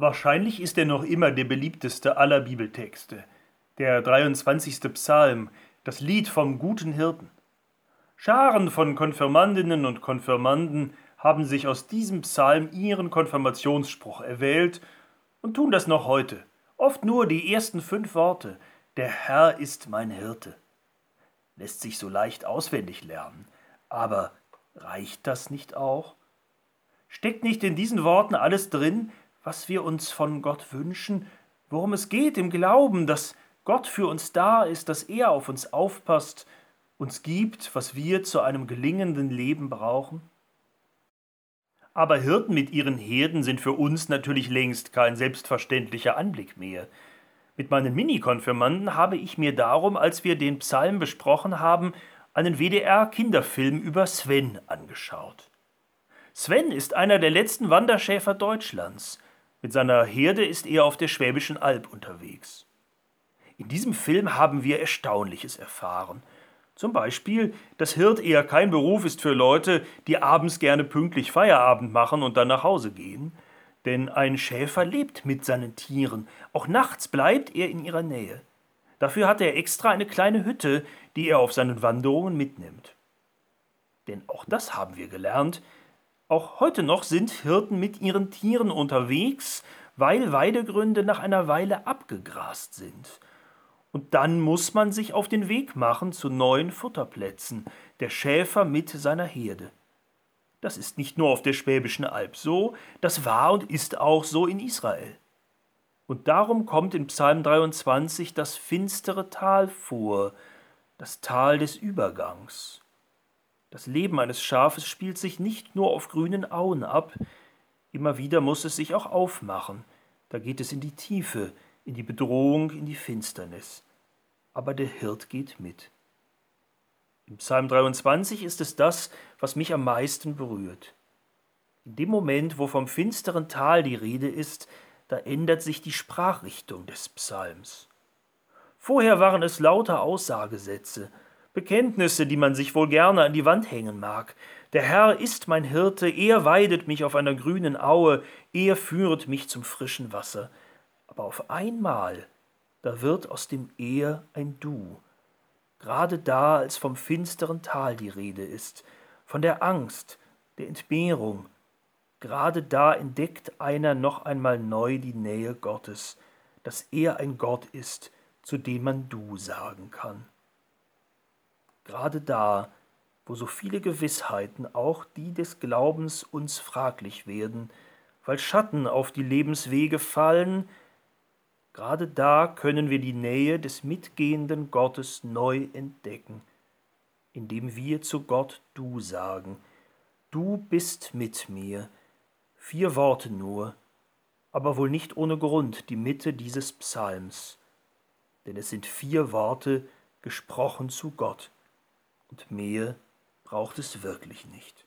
Wahrscheinlich ist er noch immer der beliebteste aller Bibeltexte, der 23. Psalm, das Lied vom guten Hirten. Scharen von Konfirmandinnen und Konfirmanden haben sich aus diesem Psalm ihren Konfirmationsspruch erwählt und tun das noch heute. Oft nur die ersten fünf Worte. Der Herr ist mein Hirte. Lässt sich so leicht auswendig lernen. Aber reicht das nicht auch? Steckt nicht in diesen Worten alles drin, was wir uns von Gott wünschen, worum es geht im Glauben, dass Gott für uns da ist, dass er auf uns aufpasst, uns gibt, was wir zu einem gelingenden Leben brauchen? Aber Hirten mit ihren Herden sind für uns natürlich längst kein selbstverständlicher Anblick mehr. Mit meinen Mini-Konfirmanden habe ich mir darum, als wir den Psalm besprochen haben, einen WDR-Kinderfilm über Sven angeschaut. Sven ist einer der letzten Wanderschäfer Deutschlands. Mit seiner Herde ist er auf der Schwäbischen Alb unterwegs. In diesem Film haben wir Erstaunliches erfahren. Zum Beispiel, dass Hirt eher kein Beruf ist für Leute, die abends gerne pünktlich Feierabend machen und dann nach Hause gehen. Denn ein Schäfer lebt mit seinen Tieren. Auch nachts bleibt er in ihrer Nähe. Dafür hat er extra eine kleine Hütte, die er auf seinen Wanderungen mitnimmt. Denn auch das haben wir gelernt, auch heute noch sind Hirten mit ihren Tieren unterwegs, weil Weidegründe nach einer Weile abgegrast sind. Und dann muss man sich auf den Weg machen zu neuen Futterplätzen, der Schäfer mit seiner Herde. Das ist nicht nur auf der Schwäbischen Alb so, das war und ist auch so in Israel. Und darum kommt in Psalm 23 das finstere Tal vor, das Tal des Übergangs. Das Leben eines Schafes spielt sich nicht nur auf grünen Auen ab, immer wieder muss es sich auch aufmachen, da geht es in die Tiefe, in die Bedrohung, in die Finsternis. Aber der Hirt geht mit. Im Psalm 23 ist es das, was mich am meisten berührt. In dem Moment, wo vom finsteren Tal die Rede ist, da ändert sich die Sprachrichtung des Psalms. Vorher waren es lauter Aussagesätze, Bekenntnisse, die man sich wohl gerne an die Wand hängen mag. Der Herr ist mein Hirte, er weidet mich auf einer grünen Aue, er führet mich zum frischen Wasser. Aber auf einmal, da wird aus dem Er ein Du. Gerade da, als vom finsteren Tal die Rede ist, von der Angst, der Entbehrung, gerade da entdeckt einer noch einmal neu die Nähe Gottes, dass er ein Gott ist, zu dem man Du sagen kann gerade da, wo so viele Gewissheiten, auch die des Glaubens, uns fraglich werden, weil Schatten auf die Lebenswege fallen, gerade da können wir die Nähe des mitgehenden Gottes neu entdecken, indem wir zu Gott Du sagen, Du bist mit mir, vier Worte nur, aber wohl nicht ohne Grund die Mitte dieses Psalms, denn es sind vier Worte gesprochen zu Gott und mehr braucht es wirklich nicht.